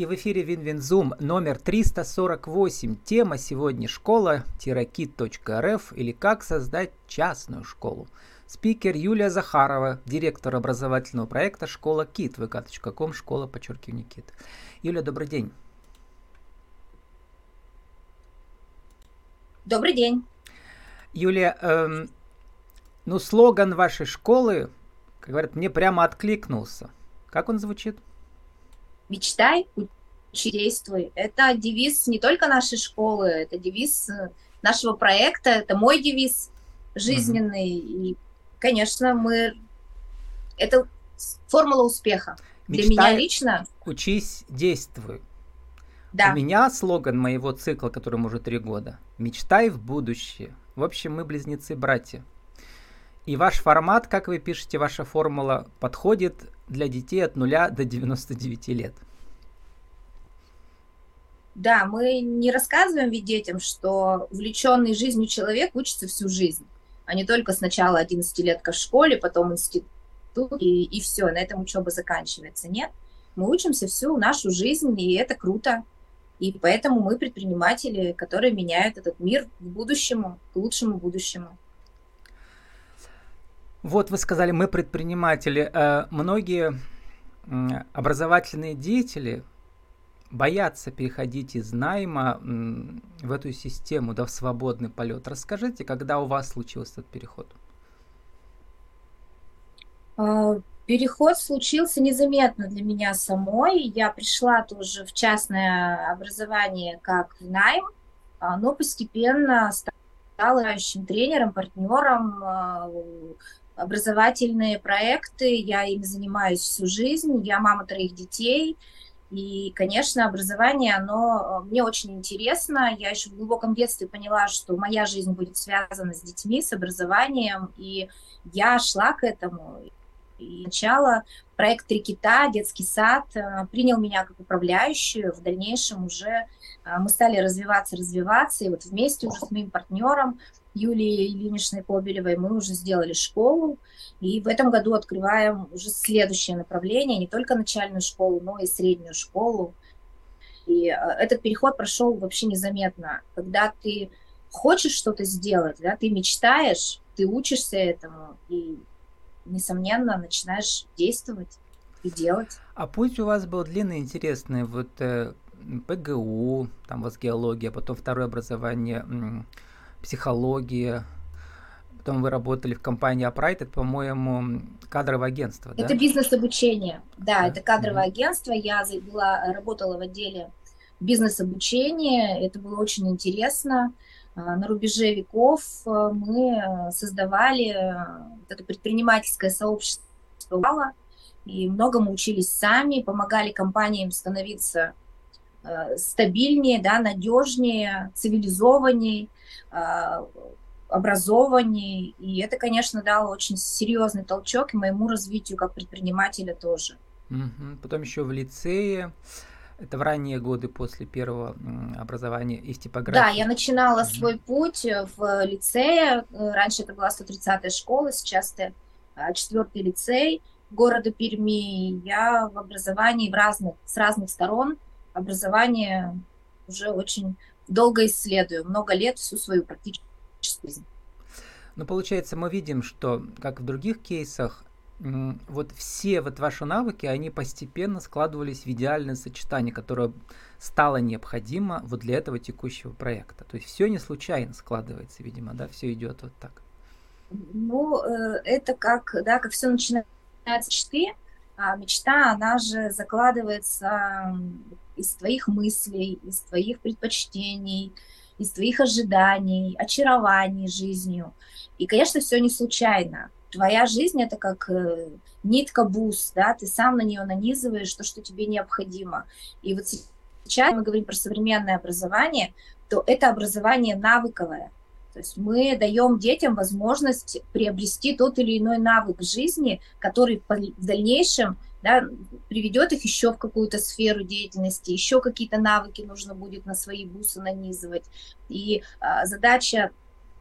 и в эфире WinWinZoom номер 348. Тема сегодня школа-кит.рф или как создать частную школу. Спикер Юлия Захарова, директор образовательного проекта «Школа Кит», vk.com, школа, подчеркивание, Кит. Юля, добрый день. Добрый день. Юлия, эм, ну слоган вашей школы, как говорят, мне прямо откликнулся. Как он звучит? Мечтай, учи, действуй. Это девиз не только нашей школы, это девиз э, нашего проекта, это мой девиз жизненный. Угу. И конечно, мы... Это формула успеха. Мечтай, Для меня лично... Учись, действуй. Да. У меня слоган моего цикла, которому уже три года. Мечтай в будущее. В общем, мы близнецы-братья. И ваш формат, как вы пишете, ваша формула подходит для детей от 0 до 99 лет. Да, мы не рассказываем ведь детям, что увлеченный жизнью человек учится всю жизнь а не только сначала 11-летка в школе, потом институт, и, и все, на этом учеба заканчивается. Нет, мы учимся всю нашу жизнь, и это круто. И поэтому мы предприниматели, которые меняют этот мир к будущему, к лучшему будущему. Вот вы сказали, мы предприниматели. Э, многие образовательные деятели боятся переходить из найма в эту систему, да, в свободный полет. Расскажите, когда у вас случился этот переход? А, переход случился незаметно для меня самой. Я пришла тоже в частное образование как в найм, а, но постепенно стала тренером, партнером, а, образовательные проекты, я ими занимаюсь всю жизнь, я мама троих детей, и, конечно, образование, оно э, мне очень интересно. Я еще в глубоком детстве поняла, что моя жизнь будет связана с детьми, с образованием, и я шла к этому. И сначала проект «Три кита», детский сад, э, принял меня как управляющую. В дальнейшем уже э, мы стали развиваться, развиваться. И вот вместе уже с моим партнером Юлией Ильиничной Кобелевой мы уже сделали школу, и в этом году открываем уже следующее направление, не только начальную школу, но и среднюю школу. И э, этот переход прошел вообще незаметно. Когда ты хочешь что-то сделать, да, ты мечтаешь, ты учишься этому, и, несомненно, начинаешь действовать и делать. А путь у вас был длинный, интересный. Вот э, ПГУ, там у вас геология, потом второе образование психология. Потом вы работали в компании Upright, это, по-моему, кадровое агентство, Это да? бизнес-обучение, да, да, это кадровое mm-hmm. агентство. Я была, работала в отделе бизнес-обучения, это было очень интересно. А, на рубеже веков а, мы создавали это предпринимательское сообщество и многому учились сами, помогали компаниям становиться Э, стабильнее, да, надежнее, цивилизованнее, э, образованнее. И это, конечно, дало очень серьезный толчок и моему развитию как предпринимателя тоже. Угу. Потом еще в лицее. Это в ранние годы после первого образования из типографии. Да, я начинала mm свой путь в лицее. Раньше это была 130-я школа, сейчас это а, четвертый лицей города Перми. Я в образовании в разных, с разных сторон образование уже очень долго исследую, много лет, всю свою практическую жизнь. Ну, получается, мы видим, что, как в других кейсах, вот все вот ваши навыки, они постепенно складывались в идеальное сочетание, которое стало необходимо вот для этого текущего проекта. То есть все не случайно складывается, видимо, да, все идет вот так. Ну, э, это как, да, как все начинается с мечты, а мечта, она же закладывается из твоих мыслей, из твоих предпочтений, из твоих ожиданий, очарований жизнью. И, конечно, все не случайно. Твоя жизнь это как э, нитка бус, да, ты сам на нее нанизываешь то, что тебе необходимо. И вот сейчас мы говорим про современное образование, то это образование навыковое. То есть мы даем детям возможность приобрести тот или иной навык жизни, который в дальнейшем да, приведет их еще в какую-то сферу деятельности, еще какие-то навыки нужно будет на свои бусы нанизывать. И а, задача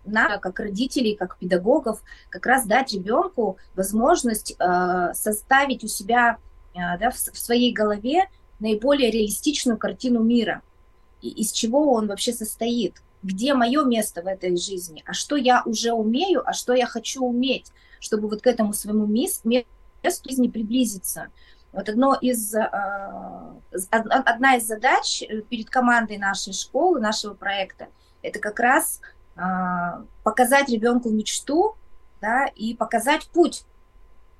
на как родителей, как педагогов, как раз дать ребенку возможность э, составить у себя э, да, в, в своей голове наиболее реалистичную картину мира. И из чего он вообще состоит? Где мое место в этой жизни? А что я уже умею, а что я хочу уметь, чтобы вот к этому своему месту жизни приблизиться? Вот одно из, а, одна из задач э, перед командой нашей школы, нашего проекта, это как раз а, показать ребенку мечту да, и показать путь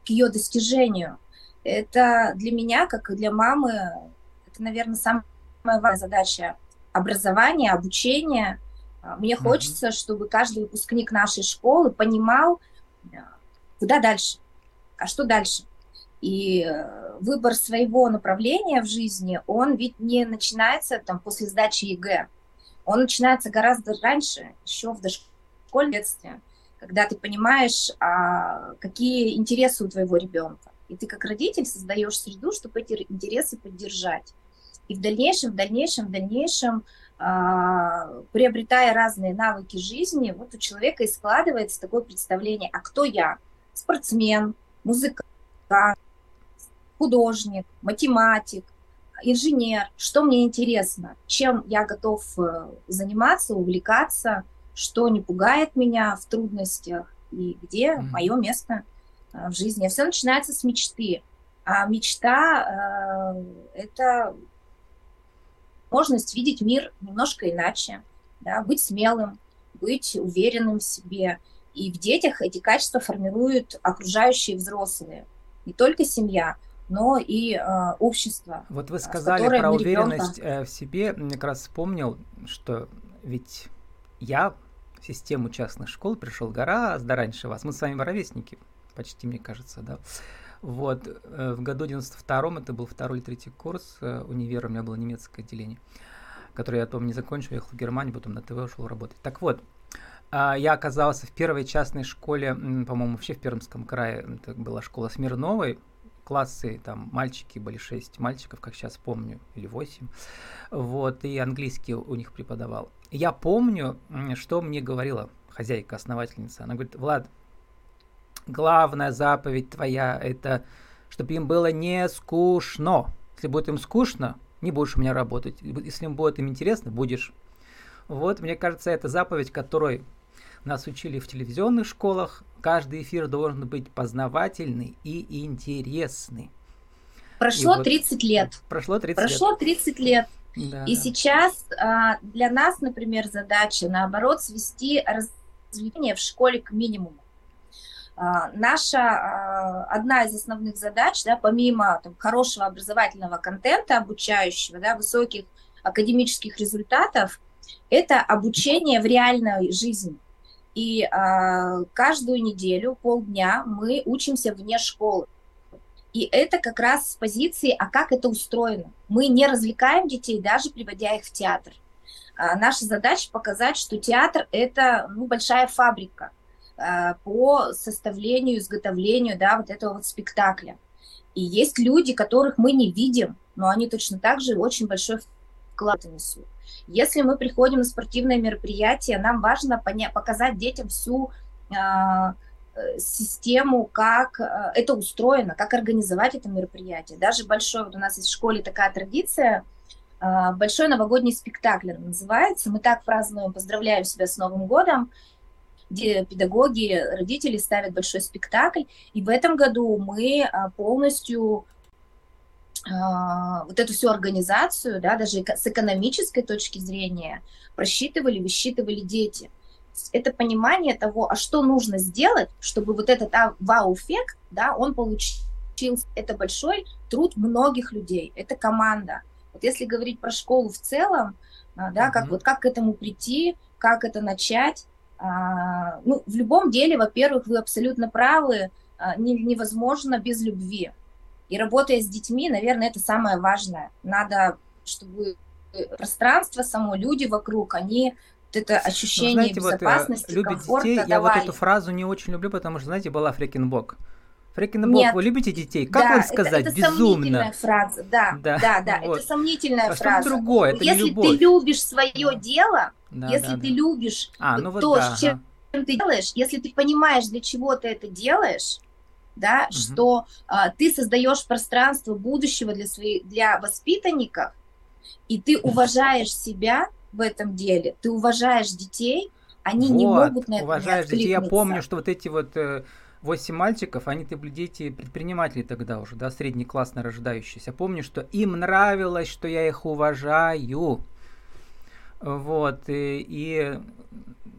к ее достижению. Это для меня, как и для мамы, это, наверное, самая важная задача образования, обучения. А, мне mm-hmm. хочется, чтобы каждый выпускник нашей школы понимал, куда дальше, а что дальше. И э, выбор своего направления в жизни, он ведь не начинается там после сдачи ЕГЭ. Он начинается гораздо раньше, еще в дошкольном детстве, когда ты понимаешь, а, какие интересы у твоего ребенка. И ты как родитель создаешь среду, чтобы эти интересы поддержать. И в дальнейшем, в дальнейшем, в дальнейшем, а, приобретая разные навыки жизни, вот у человека и складывается такое представление, а кто я? Спортсмен, музыкант, художник, математик, инженер, что мне интересно, чем я готов э, заниматься, увлекаться, что не пугает меня в трудностях и где mm-hmm. мое место э, в жизни. Все начинается с мечты. А мечта э, это возможность видеть мир немножко иначе, да, быть смелым, быть уверенным в себе. И в детях эти качества формируют окружающие взрослые, не только семья, но и э, общество. Вот вы сказали про уверенность ребенка... Э, в себе. Мне как раз вспомнил, что ведь я в систему частных школ пришел гораздо раньше вас. Мы с вами ровесники, почти, мне кажется, да. Вот, э, в году 92-м, это был второй или третий курс э, универа, у меня было немецкое отделение, которое я потом не закончил, ехал в Германию, потом на ТВ ушел работать. Так вот, я оказался в первой частной школе, по-моему, вообще в Пермском крае, это была школа Смирновой, классы, там мальчики были 6 мальчиков, как сейчас помню, или 8. Вот, и английский у них преподавал. Я помню, что мне говорила хозяйка, основательница. Она говорит, Влад, главная заповедь твоя это, чтобы им было не скучно. Если будет им скучно, не будешь у меня работать. Если им будет им интересно, будешь. Вот, мне кажется, это заповедь, которой нас учили в телевизионных школах, каждый эфир должен быть познавательный и интересный. Прошло и вот 30 лет. Прошло 30 Прошло лет. 30 лет. Да, и сейчас а, для нас, например, задача, наоборот, свести развлечение в школе к минимуму. А, наша а, одна из основных задач, да, помимо там, хорошего образовательного контента, обучающего, да, высоких академических результатов, это обучение в реальной жизни. И а, каждую неделю, полдня мы учимся вне школы. И это как раз с позиции, а как это устроено. Мы не развлекаем детей, даже приводя их в театр. А, наша задача показать, что театр – это ну, большая фабрика а, по составлению, изготовлению да, вот этого вот спектакля. И есть люди, которых мы не видим, но они точно так же очень большой вклад несут. Если мы приходим на спортивное мероприятие, нам важно поня- показать детям всю а, э, систему, как э, это устроено, как организовать это мероприятие. Даже большой, вот у нас есть в школе такая традиция, э, большой новогодний спектакль называется. Мы так празднуем, поздравляем себя с Новым годом, где педагоги, родители ставят большой спектакль. И в этом году мы полностью а, вот эту всю организацию, да, даже с экономической точки зрения, просчитывали, высчитывали дети. Это понимание того, а что нужно сделать, чтобы вот этот а, вау-эффект, да, он получился. Это большой труд многих людей, это команда. Вот если говорить про школу в целом, а, да, mm-hmm. как вот как к этому прийти, как это начать, а, ну, в любом деле, во-первых, вы абсолютно правы, невозможно без любви. И работая с детьми, наверное, это самое важное. Надо, чтобы пространство само, люди вокруг, они вот это ну, ощущение ну, знаете, безопасности, вот, любите комфорта детей, давали. Я вот эту фразу не очень люблю, потому что, знаете, была фрекенбок. Фрекенбок, вы любите детей? Как да, вам сказать? Это, это Безумно. сомнительная фраза, да, да, да, да вот. это сомнительная а фраза. Что другое, это Если любовь. ты любишь свое дело, да, если да, ты да. любишь а, ну вот то, да, чем ага. ты делаешь, если ты понимаешь, для чего ты это делаешь, да, угу. что а, ты создаешь пространство будущего для своих, для воспитанников, и ты уважаешь себя в этом деле, ты уважаешь детей, они вот, не могут на это уважаешь детей. Я помню, что вот эти вот э, восемь мальчиков, они-то были дети предприниматели тогда уже, да, средний класс рождающиеся. Помню, что им нравилось, что я их уважаю. Вот, и, и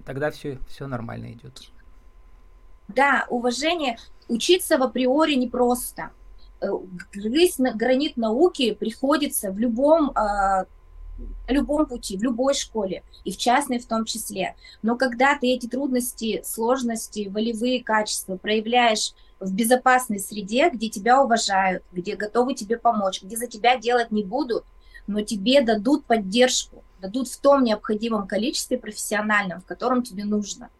тогда все, все нормально идет. Да, уважение, учиться в априори непросто. Э, грызть на гранит науки приходится в любом, э, любом пути, в любой школе, и в частной в том числе. Но когда ты эти трудности, сложности, волевые качества проявляешь в безопасной среде, где тебя уважают, где готовы тебе помочь, где за тебя делать не будут, но тебе дадут поддержку, дадут в том необходимом количестве профессиональном, в котором тебе нужно.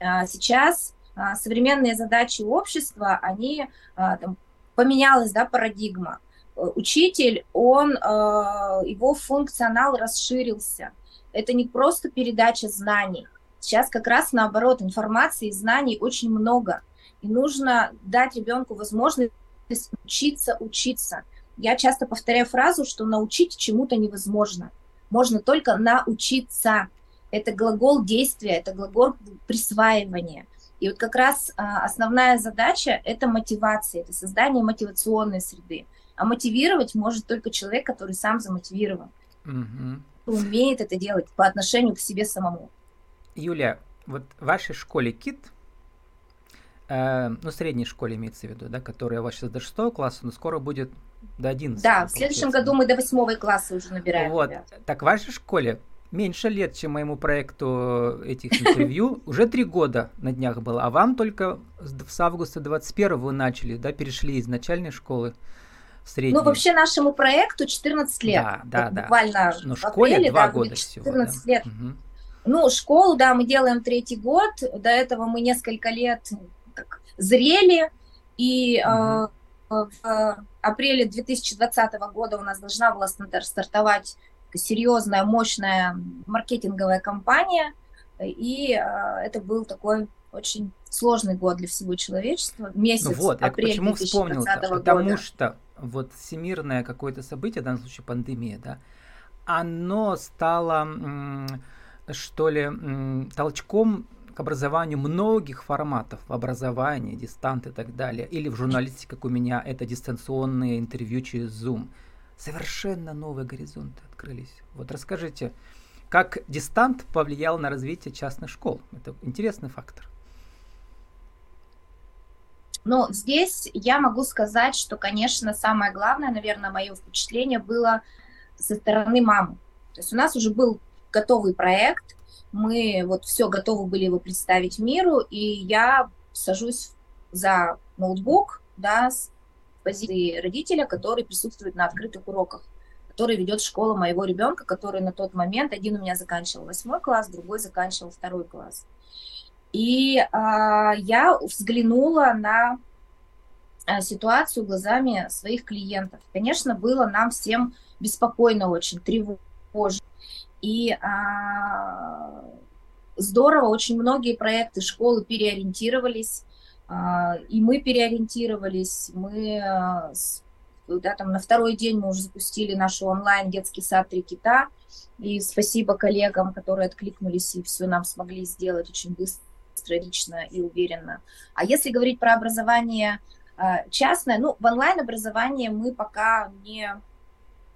А, сейчас а, современные задачи общества, они а, там, поменялась да, парадигма. Э, учитель, он, его функционал расширился. Это не просто передача знаний. Сейчас как раз наоборот, информации и знаний очень много. И нужно дать ребенку возможность учиться, учиться. Я часто повторяю фразу, что научить чему-то невозможно. Можно только научиться. Это глагол действия, это глагол присваивания. И вот как раз а, основная задача – это мотивация, это создание мотивационной среды. А мотивировать может только человек, который сам замотивирован, угу. умеет это делать по отношению к себе самому. Юля, вот в вашей школе КИТ, э, ну, средней школе имеется в виду, да, которая у вас сейчас до 6 класса, но скоро будет до 11. Да, в следующем году мы до 8 класса уже набираем. Вот, ребят. так в вашей школе меньше лет, чем моему проекту этих интервью. Уже три года на днях было, а вам только с августа 21 вы начали, да, перешли из начальной школы в среднюю. Ну, вообще нашему проекту 14 лет. Да, да, да. Буквально Но в школе апреле, два да, года 14 всего. 14 да? лет. Угу. Ну, школу, да, мы делаем третий год. До этого мы несколько лет так, зрели. И угу. э, в апреле 2020 года у нас должна была стартовать серьезная, мощная маркетинговая компания, и а, это был такой очень сложный год для всего человечества. Месяц, ну вот, апрель я почему вспомнил -то? Потому года. что вот всемирное какое-то событие, в данном случае пандемия, да, оно стало, что ли, толчком к образованию многих форматов в образовании, дистант и так далее. Или в журналистике, как у меня, это дистанционные интервью через Zoom совершенно новые горизонты открылись. Вот расскажите, как дистант повлиял на развитие частных школ? Это интересный фактор. Ну, здесь я могу сказать, что, конечно, самое главное, наверное, мое впечатление было со стороны мамы. То есть у нас уже был готовый проект, мы вот все готовы были его представить миру, и я сажусь за ноутбук, да, с позиции родителя, который присутствует на открытых уроках, который ведет школа моего ребенка, который на тот момент, один у меня заканчивал восьмой класс, другой заканчивал второй класс. И а, я взглянула на а, ситуацию глазами своих клиентов. Конечно, было нам всем беспокойно очень, тревожно. И а, здорово, очень многие проекты школы переориентировались и мы переориентировались, мы а, да, там на второй день мы уже запустили наш онлайн детский сад «Три кита», и спасибо коллегам, которые откликнулись и все нам смогли сделать очень быстро, лично и уверенно. А если говорить про образование а, частное, ну, в онлайн-образование мы пока не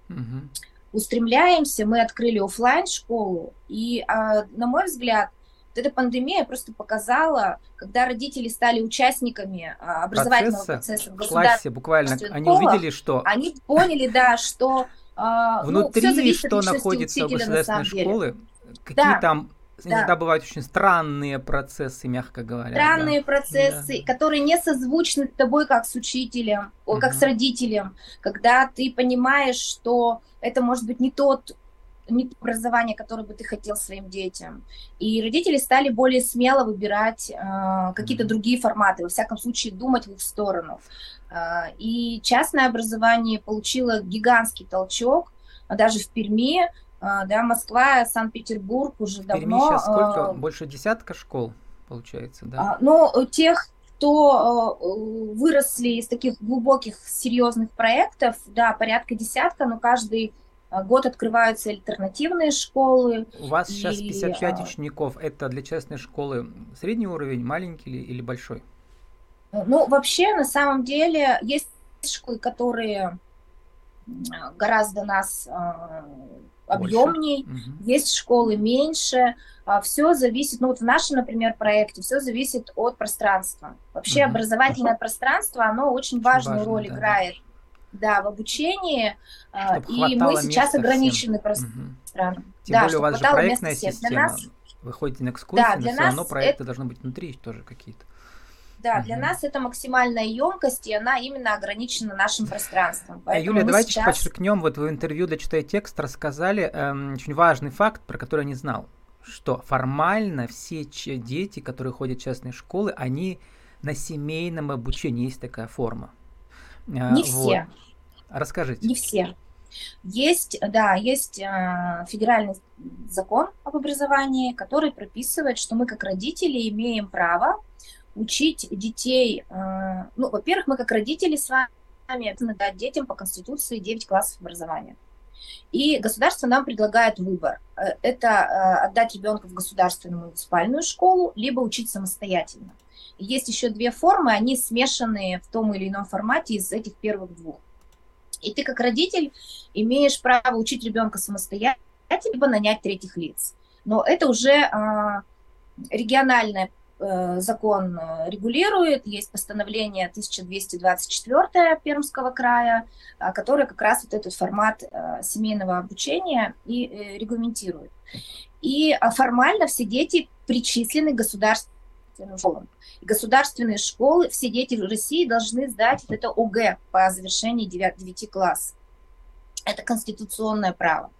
угу. устремляемся, мы открыли офлайн школу и, на мой взгляд, вот эта пандемия просто показала, когда родители стали участниками а, образовательного процесса, процесса в классе, буквально, они увидели, что... Они поняли, да, что... Ну, Внутри, ну, что находится у государственной школы, какие да. там иногда да. бывают очень странные процессы, мягко говоря. Странные да. процессы, да. которые не созвучны с тобой как с учителем, угу. как с родителем, когда ты понимаешь, что это может быть не тот не то образование, которое бы ты хотел своим детям. И родители стали более смело выбирать э, какие-то другие форматы, во всяком случае думать в их сторону. Э, и частное образование получило гигантский толчок, даже в Перми, э, да, Москва, Санкт-Петербург уже в давно. Перми сейчас сколько? Э, Больше десятка школ, получается, да? Э, ну, тех кто выросли из таких глубоких, серьезных проектов, да, порядка десятка, но каждый год открываются альтернативные школы. У вас и, сейчас 55 учеников. Это для частной школы средний уровень, маленький или, или большой? Ну, вообще, на самом деле, есть школы, которые гораздо нас объемней, угу. есть школы меньше. А, все зависит, ну вот в нашем, например, проекте, все зависит от пространства. Вообще угу. образовательное пространство, оно очень, очень важную важно, роль да. играет да, в обучении. А, Чтобы и мы сейчас ограничены пространством. Угу. Тем да, более у вас же проектная система. Для нас... Вы ходите на экскурсии, да, но все равно проекты это... должны быть внутри тоже какие-то. Да, для нас это максимальная емкость, и она именно ограничена нашим пространством. А, Юлия, давайте сейчас... подчеркнем, вот в интервью для «Читая текст» рассказали эм, очень важный факт, про который я не знал, что формально все дети, которые ходят в частные школы, они на семейном обучении, есть такая форма. Э, не вот. все. Расскажите. Не все. Есть, да, есть э, федеральный закон об образовании, который прописывает, что мы как родители имеем право учить детей, э, ну, во-первых, мы как родители с вами обязаны дать детям по Конституции 9 классов образования. И государство нам предлагает выбор. Э, это э, отдать ребенка в государственную муниципальную школу, либо учить самостоятельно. Есть еще две формы, они смешанные в том или ином формате из этих первых двух. И ты как родитель имеешь право учить ребенка самостоятельно, либо нанять третьих лиц. Но это уже региональная Э, закон э, регулирует, есть постановление 1224 Пермского края, а, которое как раз вот этот формат э, семейного обучения и регламентирует. И а, формально все дети причислены к государственным школам. Государственные школы, все дети в России должны сдать это ОГЭ по завершении 9, 9 класс. Это конституционное право.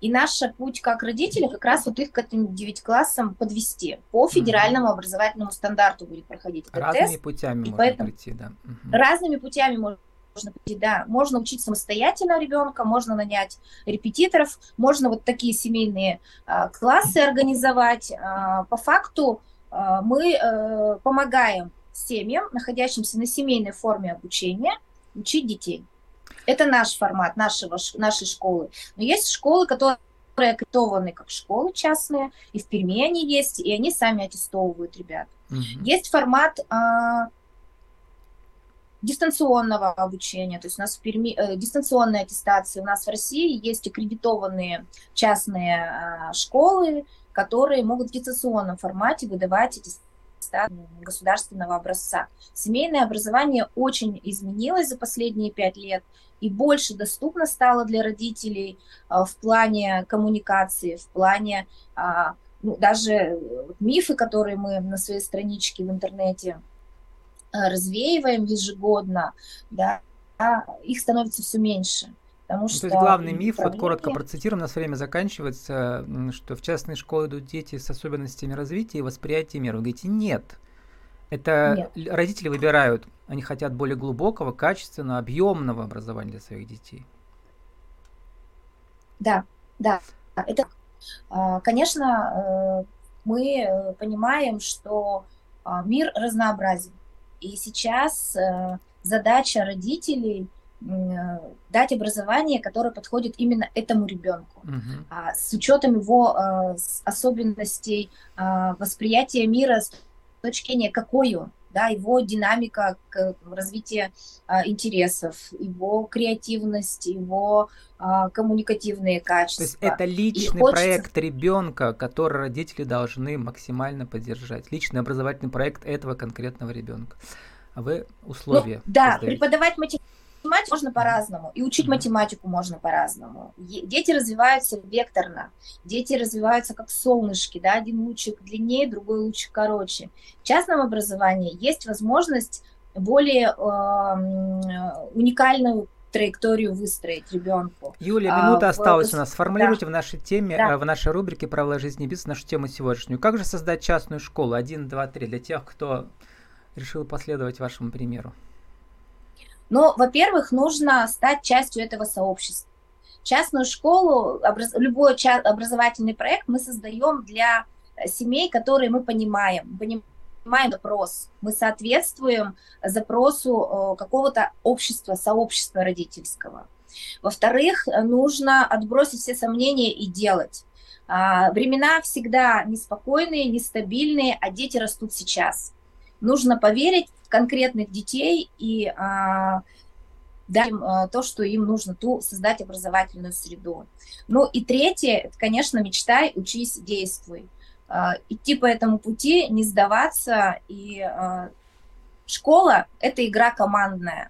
И наш путь как родители как раз вот их к этим 9 классам подвести. По федеральному mm образовательному стандарту будет проходить этот Разными тест. путями можно поэтому... прийти, да. mm Разными путями можно прийти, да. Можно учить самостоятельно ребенка, можно нанять репетиторов, можно вот такие семейные а, классы организовать. А, по факту а, мы а, помогаем семьям, находящимся на семейной форме обучения, учить детей. Это наш формат нашего, нашей школы. Но есть школы, которые аккредитованы как школы частные, и в Перми они есть, и они сами аттестовывают ребят. Угу. Есть формат а, дистанционного обучения, то есть у нас в Перми э, дистанционная аттестация, у нас в России есть аккредитованные частные а, школы, которые могут в дистанционном формате выдавать эти государственного образца. Семейное образование очень изменилось за последние пять лет и больше доступно стало для родителей а, в плане коммуникации, в плане а, ну, даже мифы, которые мы на своей страничке в интернете а, развеиваем ежегодно, да, их становится все меньше. Потому ну, что то есть главный миф, вот коротко процитируем, у нас время заканчивается, что в частные школы идут дети с особенностями развития и восприятия мира. Вы говорите, нет. Это нет. родители выбирают, они хотят более глубокого, качественного, объемного образования для своих детей. Да, да, это, а, конечно, э, мы э, понимаем, что а, мир разнообразен. И сейчас э, задача родителей дать образование, которое подходит именно этому ребенку, uh-huh. а, с учетом его особенностей восприятия мира с точки зрения, какой он, да, его динамика развития а, интересов, его креативность, его а, коммуникативные качества. То есть это личный хочется... проект ребенка, который родители должны максимально поддержать. Личный образовательный проект этого конкретного ребенка. А вы условия. Ну, да, создаете. преподавать математику математику можно по-разному, и учить математику можно по-разному. Дети развиваются векторно, дети развиваются как солнышки, да, один лучик длиннее, другой лучик короче. В частном образовании есть возможность более э, уникальную траекторию выстроить ребенку. Юлия, минута а, осталась в... у нас. Сформулируйте да. в нашей теме, да. Э, в нашей рубрике «Правила жизни и бизнеса» нашу тему сегодняшнюю. Как же создать частную школу? Один, два, три. Для тех, кто решил последовать вашему примеру. Но, во-первых, нужно стать частью этого сообщества. Частную школу, образ, любой ча- образовательный проект мы создаем для э, семей, которые мы понимаем. Понимаем запрос, мы соответствуем запросу какого-то общества, сообщества родительского. Во-вторых, нужно отбросить все сомнения и делать. А, времена всегда неспокойные, нестабильные, а дети растут сейчас. Нужно поверить конкретных детей и а, дать им а, то, что им нужно, ту создать образовательную среду. Ну и третье, это, конечно, мечтай, учись, действуй. Идти по этому пути, не сдаваться. И школа – это игра командная.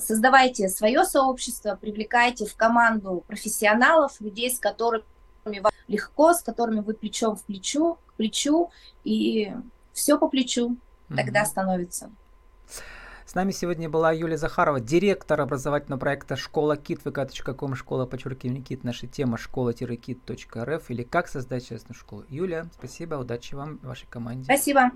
Создавайте свое сообщество, привлекайте в команду профессионалов, людей, с которыми вам легко, с которыми вы плечом в плечу, к плечу, и все по плечу тогда становится. С нами сегодня была Юлия Захарова, директор образовательного проекта «Школа Кит», vk.com, школа, подчеркивание Кит, наша тема школа-кит.рф или «Как создать частную школу». Юля, спасибо, удачи вам, вашей команде. Спасибо.